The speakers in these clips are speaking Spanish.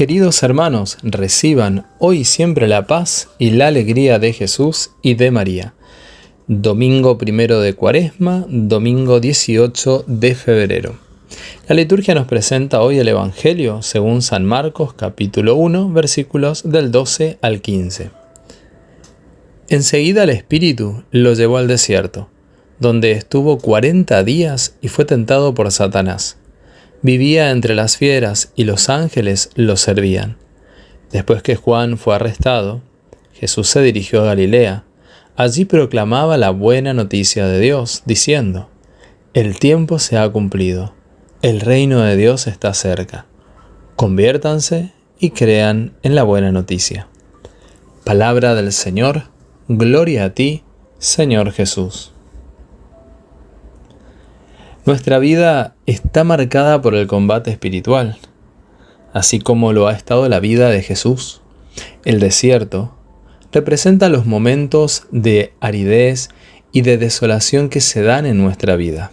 Queridos hermanos, reciban hoy siempre la paz y la alegría de Jesús y de María. Domingo primero de Cuaresma, domingo 18 de febrero. La liturgia nos presenta hoy el Evangelio según San Marcos capítulo 1 versículos del 12 al 15. Enseguida el Espíritu lo llevó al desierto, donde estuvo cuarenta días y fue tentado por Satanás. Vivía entre las fieras y los ángeles lo servían. Después que Juan fue arrestado, Jesús se dirigió a Galilea. Allí proclamaba la buena noticia de Dios, diciendo, El tiempo se ha cumplido, el reino de Dios está cerca. Conviértanse y crean en la buena noticia. Palabra del Señor, gloria a ti, Señor Jesús. Nuestra vida está marcada por el combate espiritual, así como lo ha estado la vida de Jesús. El desierto representa los momentos de aridez y de desolación que se dan en nuestra vida.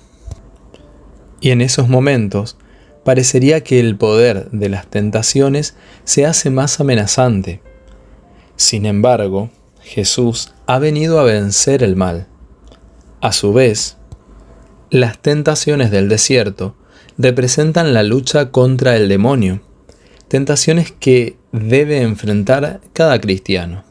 Y en esos momentos parecería que el poder de las tentaciones se hace más amenazante. Sin embargo, Jesús ha venido a vencer el mal. A su vez, las tentaciones del desierto representan la lucha contra el demonio, tentaciones que debe enfrentar cada cristiano.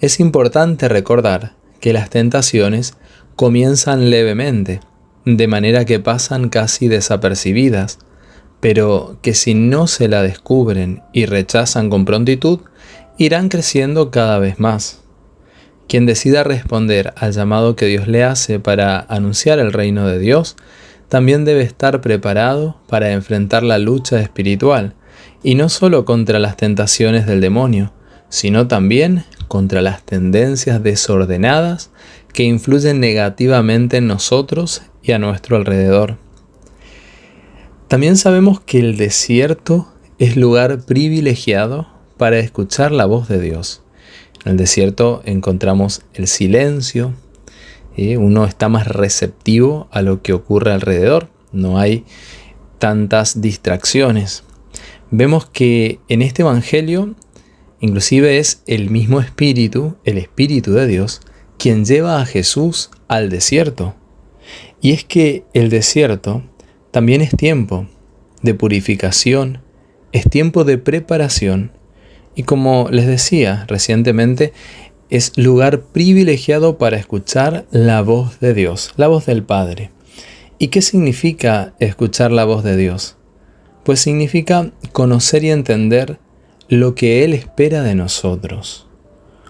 Es importante recordar que las tentaciones comienzan levemente, de manera que pasan casi desapercibidas, pero que si no se la descubren y rechazan con prontitud, irán creciendo cada vez más. Quien decida responder al llamado que Dios le hace para anunciar el reino de Dios, también debe estar preparado para enfrentar la lucha espiritual, y no solo contra las tentaciones del demonio, sino también contra las tendencias desordenadas que influyen negativamente en nosotros y a nuestro alrededor. También sabemos que el desierto es lugar privilegiado para escuchar la voz de Dios. En el desierto encontramos el silencio, uno está más receptivo a lo que ocurre alrededor, no hay tantas distracciones. Vemos que en este Evangelio inclusive es el mismo Espíritu, el Espíritu de Dios, quien lleva a Jesús al desierto. Y es que el desierto también es tiempo de purificación, es tiempo de preparación y como les decía recientemente, es lugar privilegiado para escuchar la voz de Dios, la voz del Padre. ¿Y qué significa escuchar la voz de Dios? Pues significa conocer y entender lo que Él espera de nosotros.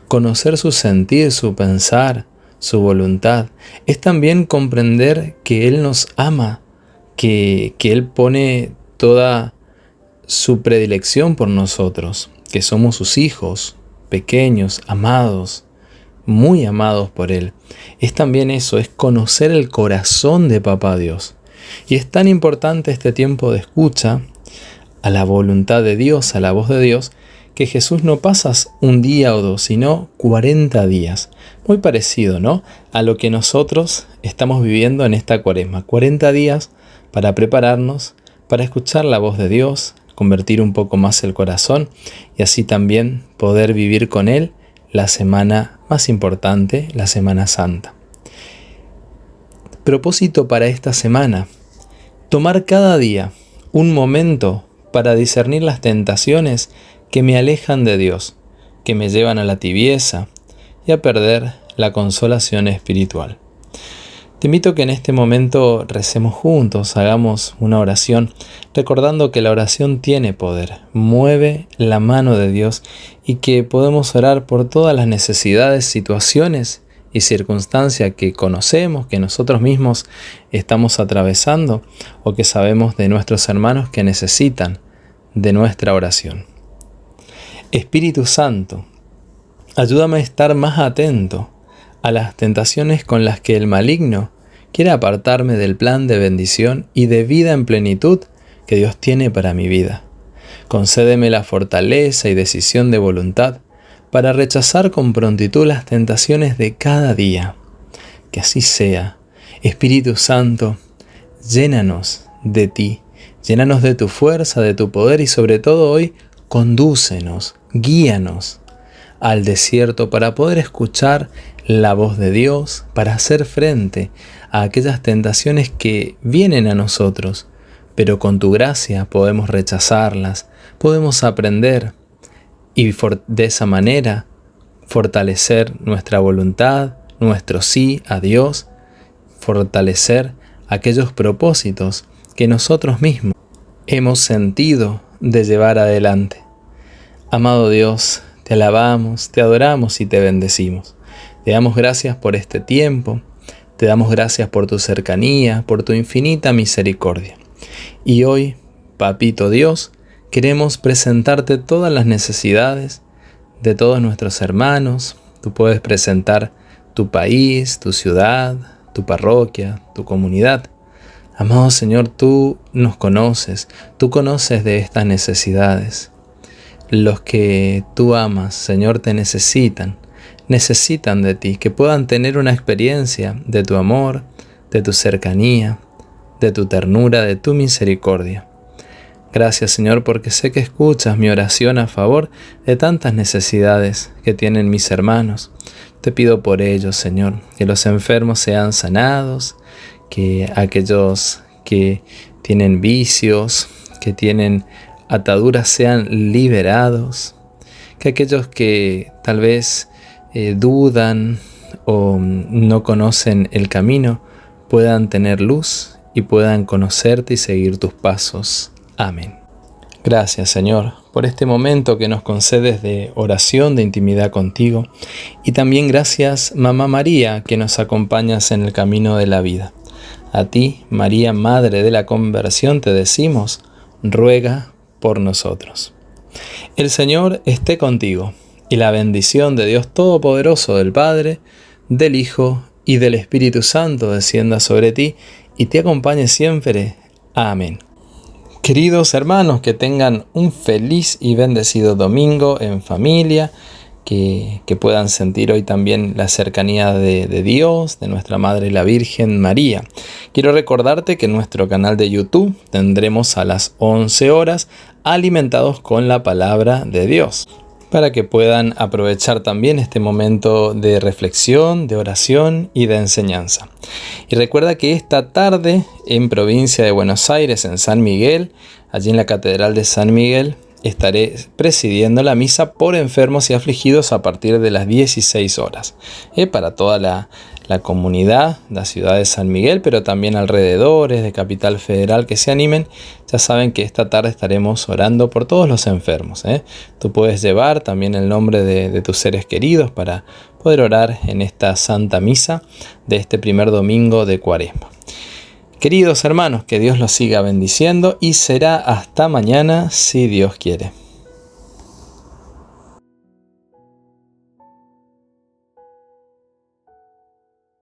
Conocer su sentir, su pensar, su voluntad. Es también comprender que Él nos ama, que, que Él pone toda su predilección por nosotros que somos sus hijos, pequeños, amados, muy amados por Él. Es también eso, es conocer el corazón de Papá Dios. Y es tan importante este tiempo de escucha a la voluntad de Dios, a la voz de Dios, que Jesús no pasas un día o dos, sino 40 días. Muy parecido, ¿no? A lo que nosotros estamos viviendo en esta cuaresma. 40 días para prepararnos, para escuchar la voz de Dios, convertir un poco más el corazón y así también poder vivir con Él la semana más importante, la Semana Santa. Propósito para esta semana. Tomar cada día un momento para discernir las tentaciones que me alejan de Dios, que me llevan a la tibieza y a perder la consolación espiritual. Te invito a que en este momento recemos juntos, hagamos una oración, recordando que la oración tiene poder, mueve la mano de Dios y que podemos orar por todas las necesidades, situaciones y circunstancias que conocemos, que nosotros mismos estamos atravesando o que sabemos de nuestros hermanos que necesitan de nuestra oración. Espíritu Santo, ayúdame a estar más atento a las tentaciones con las que el maligno quiere apartarme del plan de bendición y de vida en plenitud que Dios tiene para mi vida. Concédeme la fortaleza y decisión de voluntad para rechazar con prontitud las tentaciones de cada día. Que así sea. Espíritu Santo, llénanos de ti, llénanos de tu fuerza, de tu poder y sobre todo hoy condúcenos, guíanos al desierto para poder escuchar la voz de Dios, para hacer frente a aquellas tentaciones que vienen a nosotros, pero con tu gracia podemos rechazarlas, podemos aprender y de esa manera fortalecer nuestra voluntad, nuestro sí a Dios, fortalecer aquellos propósitos que nosotros mismos hemos sentido de llevar adelante. Amado Dios, te alabamos, te adoramos y te bendecimos. Te damos gracias por este tiempo, te damos gracias por tu cercanía, por tu infinita misericordia. Y hoy, Papito Dios, queremos presentarte todas las necesidades de todos nuestros hermanos. Tú puedes presentar tu país, tu ciudad, tu parroquia, tu comunidad. Amado Señor, tú nos conoces, tú conoces de estas necesidades. Los que tú amas, Señor, te necesitan, necesitan de ti, que puedan tener una experiencia de tu amor, de tu cercanía, de tu ternura, de tu misericordia. Gracias Señor porque sé que escuchas mi oración a favor de tantas necesidades que tienen mis hermanos. Te pido por ellos, Señor, que los enfermos sean sanados, que aquellos que tienen vicios, que tienen ataduras sean liberados, que aquellos que tal vez eh, dudan o no conocen el camino puedan tener luz y puedan conocerte y seguir tus pasos. Amén. Gracias Señor por este momento que nos concedes de oración, de intimidad contigo. Y también gracias Mamá María que nos acompañas en el camino de la vida. A ti, María, Madre de la Conversión, te decimos, ruega por nosotros. El Señor esté contigo, y la bendición de Dios Todopoderoso, del Padre, del Hijo y del Espíritu Santo descienda sobre ti y te acompañe siempre. Amén. Queridos hermanos, que tengan un feliz y bendecido domingo en familia, que, puedan sentir hoy también la cercanía de, de, Dios, de nuestra Madre la Virgen María. Quiero recordarte que en nuestro canal de YouTube tendremos a las 11 horas alimentados con la palabra de Dios para que puedan aprovechar también este momento de reflexión, de oración y de enseñanza. Y recuerda que esta tarde en provincia de Buenos Aires, en San Miguel, allí en la Catedral de San Miguel, estaré presidiendo la misa por enfermos y afligidos a partir de las 16 horas. Eh, para toda la, comunidad, la ciudad de San Miguel, pero también alrededores de Capital Federal que se animen, ya saben que esta tarde estaremos orando por todos los enfermos. Eh. Tú puedes llevar también el nombre de, de tus seres queridos para poder orar en esta Santa Misa de este primer domingo de Cuaresma. Queridos hermanos, que Dios los siga bendiciendo y será hasta mañana si Dios quiere.